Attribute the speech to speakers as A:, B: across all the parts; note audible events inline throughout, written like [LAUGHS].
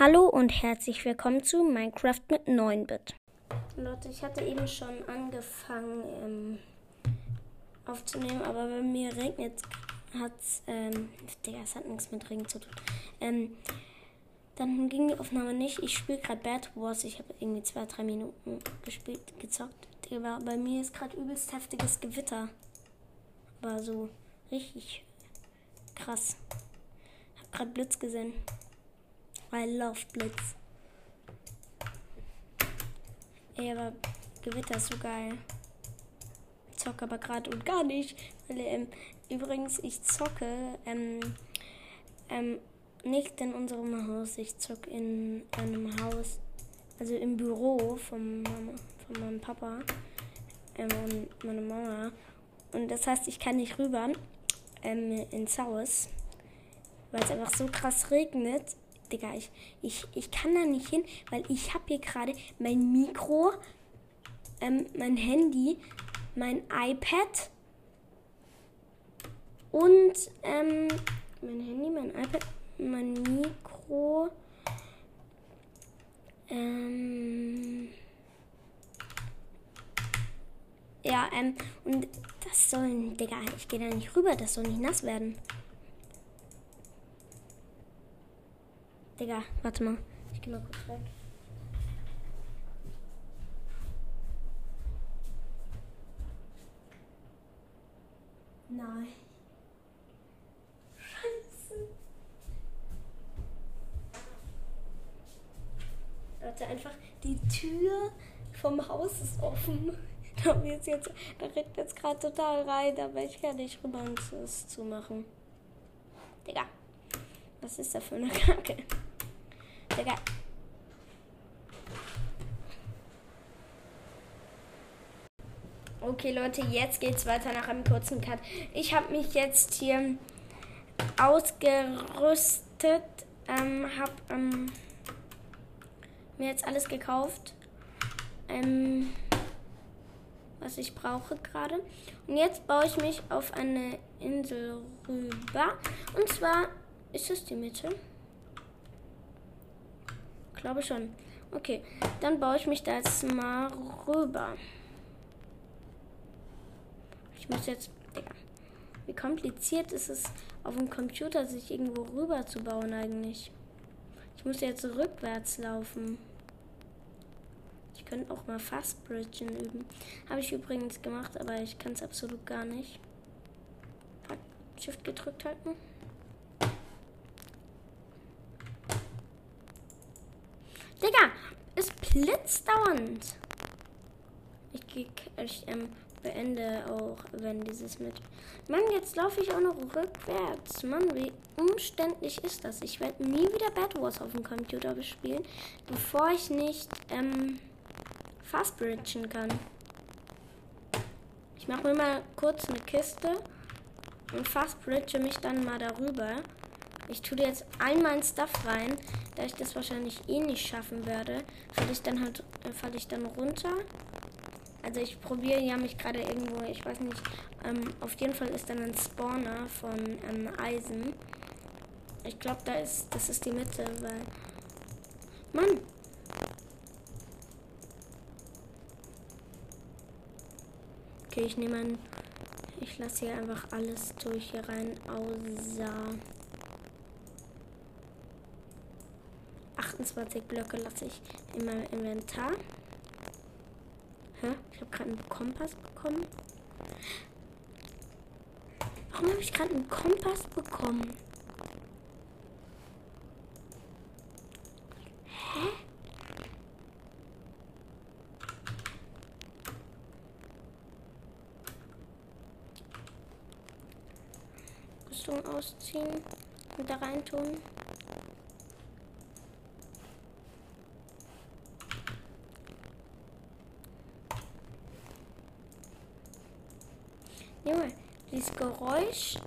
A: Hallo und herzlich willkommen zu Minecraft mit 9-Bit. Leute, ich hatte eben schon angefangen ähm, aufzunehmen, aber bei mir regnet hat ähm, Digga, es hat nichts mit Regen zu tun. Ähm, dann ging die Aufnahme nicht. Ich spiele gerade Bad Wars. Ich habe irgendwie zwei, drei Minuten gespielt, gezockt. Digga, bei mir ist gerade übelst heftiges Gewitter. War so richtig krass. Hab gerade Blitz gesehen. I love Blitz. Ey, aber Gewitter ist so geil. Ich zocke aber gerade und gar nicht. Weil, ähm, übrigens, ich zocke ähm, ähm, nicht in unserem Haus. Ich zocke in einem Haus, also im Büro von, Mama, von meinem Papa ähm, und meiner Mama. Und das heißt, ich kann nicht rüber ähm, ins Haus, weil es einfach so krass regnet. Digga, ich, ich, ich kann da nicht hin, weil ich habe hier gerade mein Mikro, ähm, mein Handy, mein iPad und ähm, mein Handy, mein iPad, mein Mikro. Ähm, ja, ähm, und das soll, Digga, ich gehe da nicht rüber, das soll nicht nass werden. Digga, warte mal. Ich geh mal kurz weg. Nein. Scheiße. Warte, einfach die Tür vom Haus ist offen. [LAUGHS] Da, ist jetzt, da regnet jetzt gerade total rein, aber ich kann nicht rüber und es zumachen. Digga, was ist da für eine Kacke? Digga. Okay, Leute, jetzt geht's weiter nach einem kurzen Cut. Ich habe mich jetzt hier ausgerüstet, ähm, habe ähm, mir jetzt alles gekauft, ähm, was ich brauche gerade. Und jetzt baue ich mich auf eine Insel rüber. Und zwar ist es die Mitte glaube schon. Okay, dann baue ich mich da jetzt mal rüber. Ich muss jetzt. Digga, wie kompliziert ist es auf dem Computer, sich irgendwo rüber zu bauen eigentlich? Ich muss jetzt rückwärts laufen. Ich könnte auch mal Fast Bridgen üben. Habe ich übrigens gemacht, aber ich kann es absolut gar nicht. Shift gedrückt halten. Digga, es blitzt dauernd. Ich, ich ähm, beende auch, wenn dieses mit. Mann, jetzt laufe ich auch noch rückwärts. Mann, wie umständlich ist das? Ich werde nie wieder Bad Wars auf dem Computer bespielen, bevor ich nicht ähm, Fast Bridgen kann. Ich mache mir mal kurz eine Kiste und Fast Bridge mich dann mal darüber. Ich tue jetzt all mein Stuff rein, da ich das wahrscheinlich eh nicht schaffen werde, falle ich dann halt, äh, falle ich dann runter. Also ich probiere ja mich gerade irgendwo, ich weiß nicht, ähm, auf jeden Fall ist dann ein Spawner von ähm, Eisen. Ich glaube, da ist, das ist die Mitte, weil, Mann. Okay, ich nehme ein, ich lasse hier einfach alles durch hier rein, außer 28 Blöcke lasse ich in meinem Inventar. Hä? Ich habe gerade einen Kompass bekommen. Warum habe ich gerade einen Kompass bekommen? Hä? Rüstung ausziehen und da rein tun. Junge, dieses Geräusch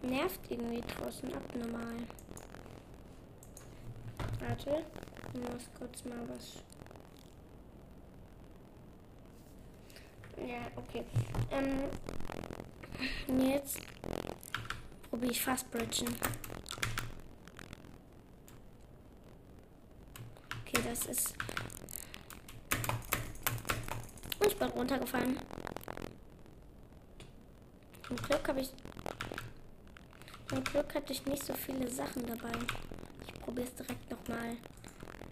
A: nervt irgendwie draußen abnormal. Warte, ich muss kurz mal was. Ja, okay. Ähm, jetzt probiere ich fast bridgen. das ist. Und ich bin runtergefallen. Glück habe ich. Zum Glück hatte ich nicht so viele Sachen dabei. Ich probiere es direkt nochmal.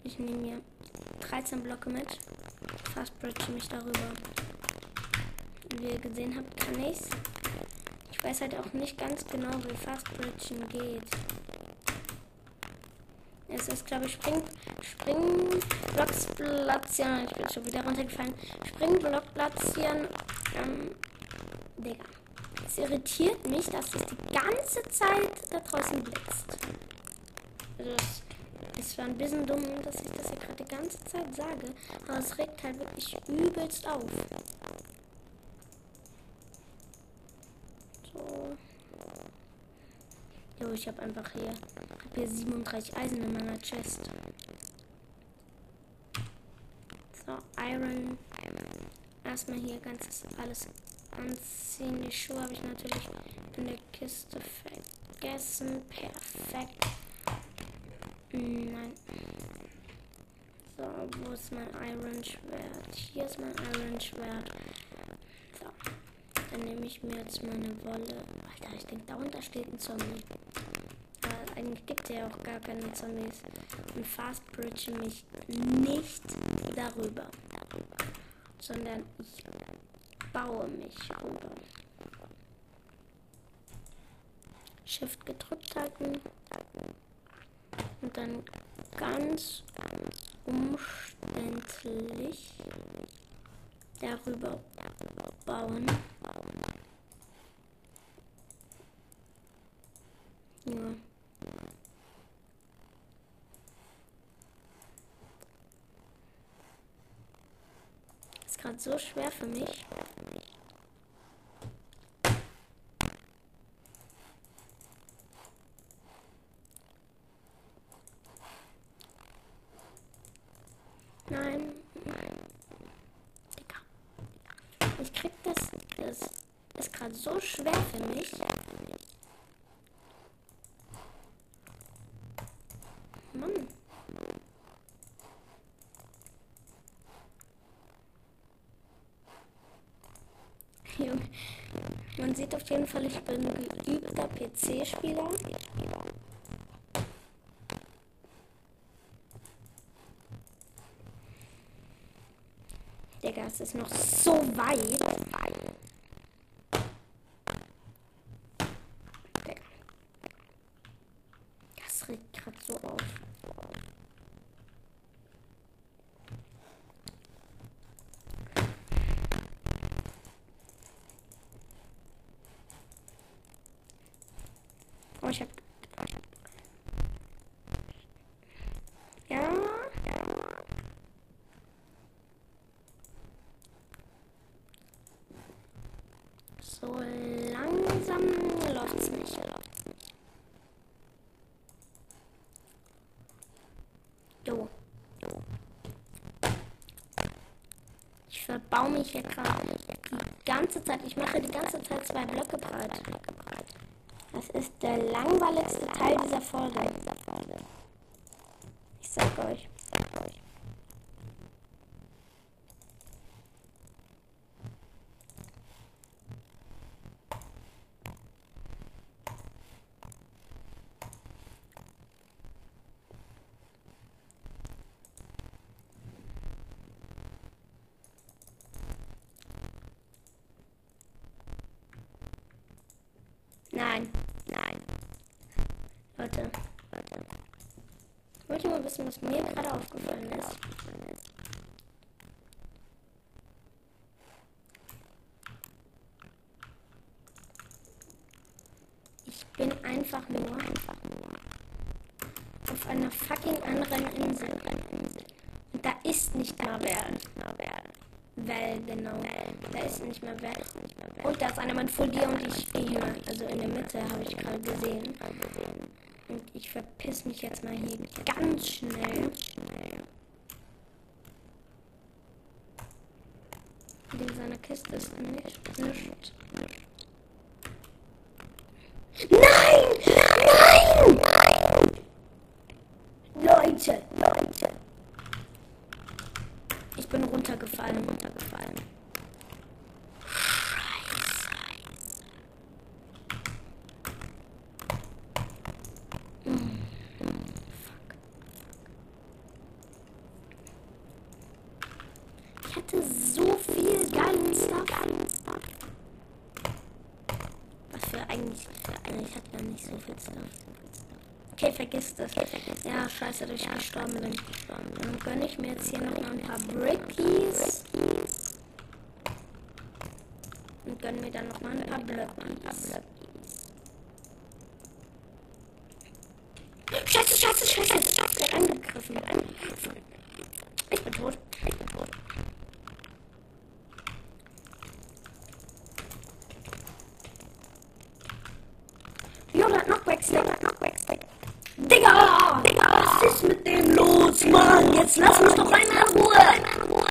A: Ich nehme mir 13 Blöcke mit. Fast bridge mich darüber. Wie ihr gesehen habt, kann ich's. Ich weiß halt auch nicht ganz genau, wie Fast Bridgen geht. Es ist, glaube ich, Spring, Springblocks platzieren. Ich bin schon wieder runtergefallen. Springblock platzieren. Ähm, Digga. Es irritiert mich, dass es die ganze Zeit da draußen blitzt. Also das ist zwar ein bisschen dumm, dass ich das hier gerade die ganze Zeit sage, aber es regt halt wirklich übelst auf. So. Jo, ich habe einfach hier, hab hier 37 Eisen in meiner Chest. So, Iron. Erstmal hier ganzes alles anziehen. Die Schuhe habe ich natürlich in der Kiste vergessen. Perfekt. Nein. So, wo ist mein Iron Schwert? Hier ist mein Iron Schwert. So. Dann nehme ich mir jetzt meine Wolle. Alter, ich denke, da unten steht ein Zombie. Aber eigentlich gibt es ja auch gar keine Zombies. Und Fast Bridge mich nicht darüber. Sondern ich baue mich rüber. Shift gedrückt halten. Und dann ganz umständlich darüber bauen. Ist gerade so schwer für mich. Nein, nein. Digga. Ich krieg das. Das ist gerade so schwer für mich. Mann. Junge. Man sieht auf jeden Fall, ich bin geübter PC-Spieler. Digga, es ist noch so weit. Digga. Das regt gerade so auf. Oh, ich hab. Ja, ja. So langsam läuft's nicht, läuft's nicht. Jo. Ich verbau mich hier gerade die ganze Zeit. Ich mache die ganze Zeit zwei Blöcke breit. Das ist der langweiligste Teil dieser Folge. Ich sag euch. Nein, nein. Leute, Leute. Wissen, was mir gerade aufgefallen ist? Ich bin einfach nur, auf einer fucking anderen Insel. Und da ist nicht mal wer. Weil, genau. Da ist nicht mehr wer. Und da ist einer Mann vor dir und ich stehe hier. Also in der Mitte habe ich gerade gesehen. Und ich verpiss mich jetzt mal hier ganz schnell. In seiner Kiste ist nicht. nicht. Nein! Nein! Nein! Leute, Leute. bin runtergefallen, runtergefallen. Scheiße, dass ich gestorben bin. Dann gönne ich mir jetzt hier noch mal ein paar Brickies. Und gönne mir dann noch mal ein paar Blöckies. Scheiße, scheiße, scheiße, scheiße, angegriffen. Ich bin tot, ich bin tot. Yoda hat Knockbacks, Yoda hat Knockbacks. Jetzt lass mich doch einmal in Ruhe!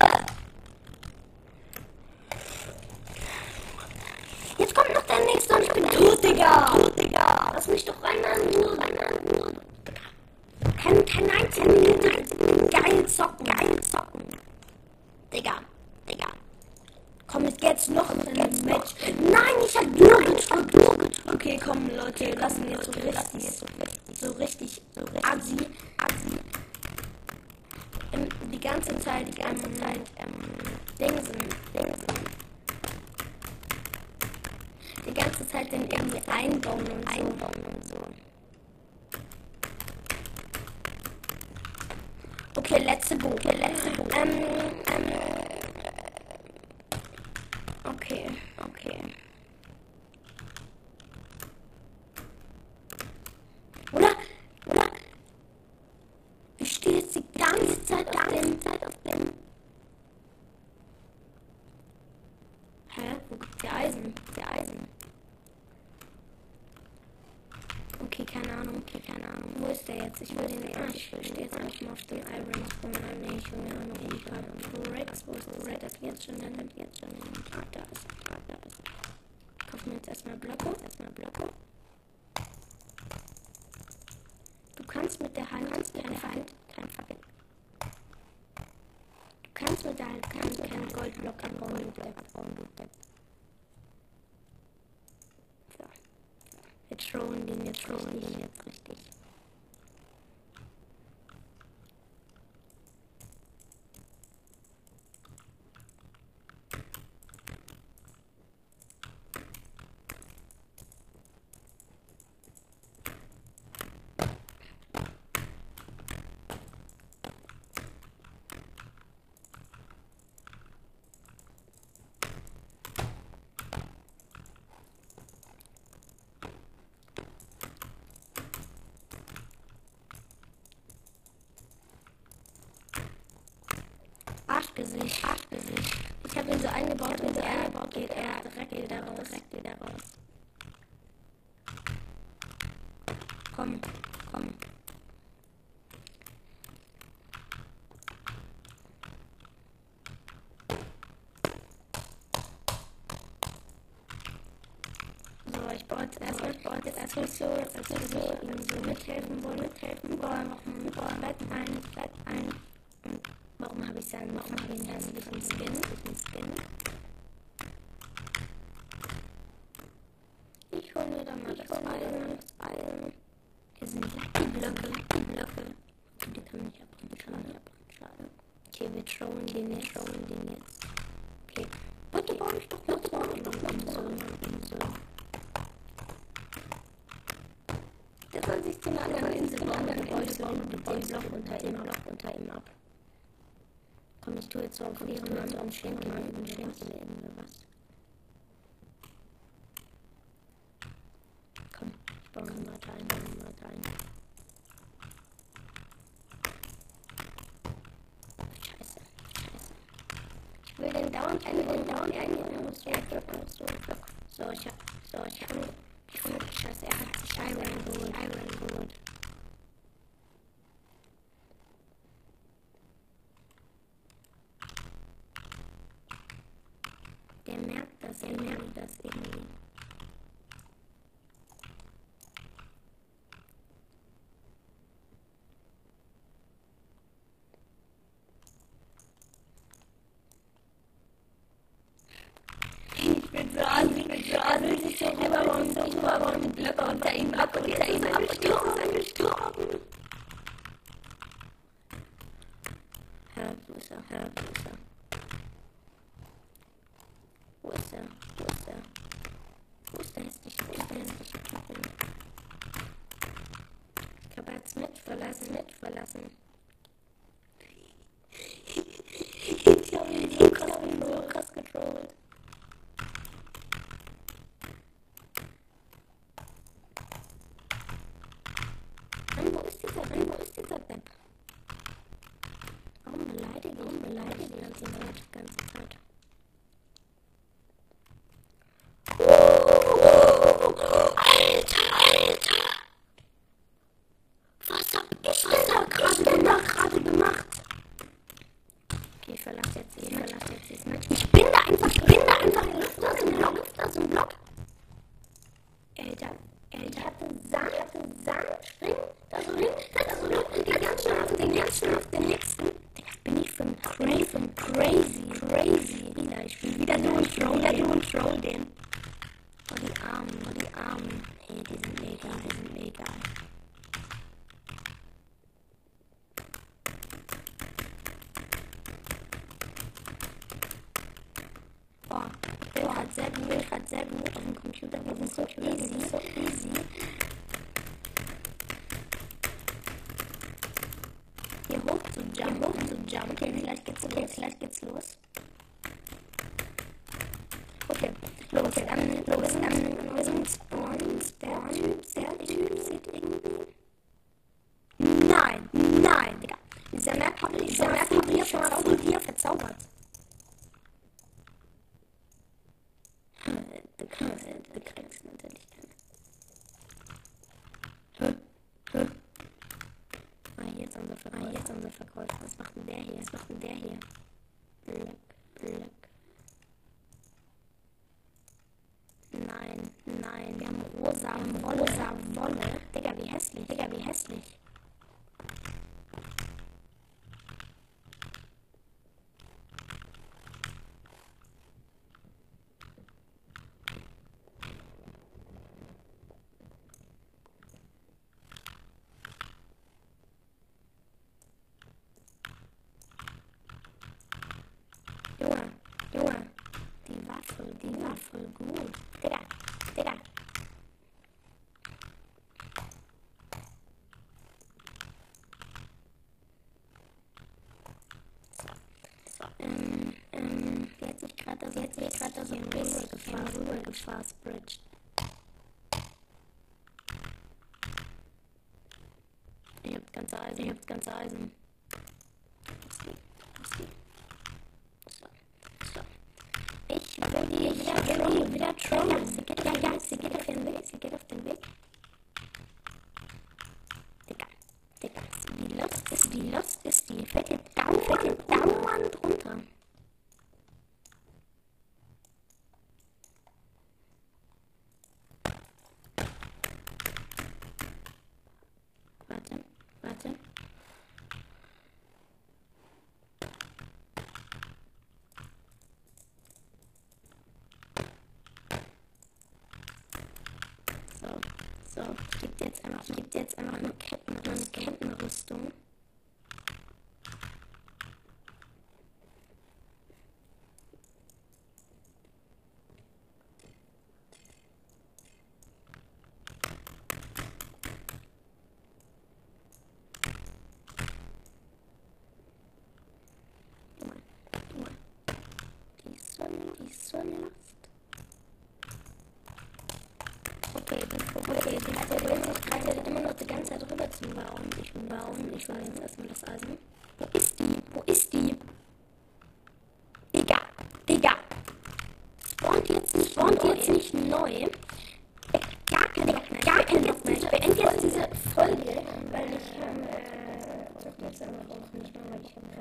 A: Jetzt kommt noch der nächste und ich bin tot, Digga! Lass mich doch einmal in Ruhe. Kein, kein einzigen Minute geil zocken, geil zocken. Digga, Digga. Komm, es geht's noch in ein Match. Nein, ich hab nur gedrückt. Okay, komm, Leute, lassen jetzt so richtig, so richtig, so richtig, so richtig. Assi, Assi. Ähm, die ganze Zeit, die ganze Zeit, ähm, Dingsen, Dingsen. Die ganze Zeit den irgendwie einbauen und. Einbauen und so. Okay, letzte Buch. Okay, letzte Buch. Ähm, ähm, okay, okay. Hand, kannst kein Feind, kein Feind. Du kannst mit der Hand, kannst keinen Goldblock abbauen, du abbauen, du. So. Wir trollen den jetzt, trollen den jetzt richtig. Ich habe ihn so eingebaut, wenn so eingebaut geht, er direkt wieder raus, direkt wieder raus. Komm, komm. So, ich baue jetzt erst, ich baue jetzt erst so, jetzt erst so, so mithelfen wollen, mithelfen wollen, noch ein Bett ein, Bett ein. Und warum habe ich dann, warum habe ich dann diesen Skin, diesen Skin? Ich hole mir da mal das Eisen, das Eisen. Hier sind Lucky Blöcke, Lucky Blöcke. Okay, die kann ich abbauen, kann ich abbauen, schade. Okay, wir trauen den jetzt, trauen den jetzt. Okay. Bitte baue ich doch, bitte baue ich doch noch so, so. Der soll sich einer anderen Insel bauen, dann und den Block unter ihm, Block unter ihm ab. Komm, ich tue jetzt so auf ihren Mann und schenke mal und schenke mir irgendwie was. Komm, ich baue mal da ein, baue mal da ein. Scheiße, scheiße. Ich will den dauernd einen, den dauernd einen, den muss ich so, so, ich hab, so, ich hab, ich hab, scheiße, er hat sich Iron geholt, Iron geholt. لطن لطن تئم لطن تئم لطن تئم Thank you. Hier hoch zu jump, hoch zu jump. Okay, gleich geht's los, gleich geht's los. Okay, los, wir rennen, los, dann, wir sind spawnen, Der Typ, der Typ sieht irgendwie... Nein, nein, Digga. Dieser Map hat ich, dieser Map schon mal auf dem Bier verzaubert. rosa Wolle. Rosa Wolle. Digga, wie hässlich. Digga, wie hässlich. sie hat mir gerade da so ein Bingo gefahren, rüber geschwarzbridged. Ich hab's ganze Eisen, ich hab's ganze Eisen. auf. Gibt jetzt einfach, gibt jetzt einfach eine, Ketten, eine Kettenrüstung. Baum. Ich sage jetzt erstmal das Eisen. Wo ist die? Wo ist die? Digga, Digga. Spawnt jetzt nicht, spawnt neu. jetzt nicht neu. Äh, gar keine, gar keine jetzt nicht. Ich beende jetzt diese Folge, weil ich, ähm, äh, jetzt einfach nicht mehr, weil ich habe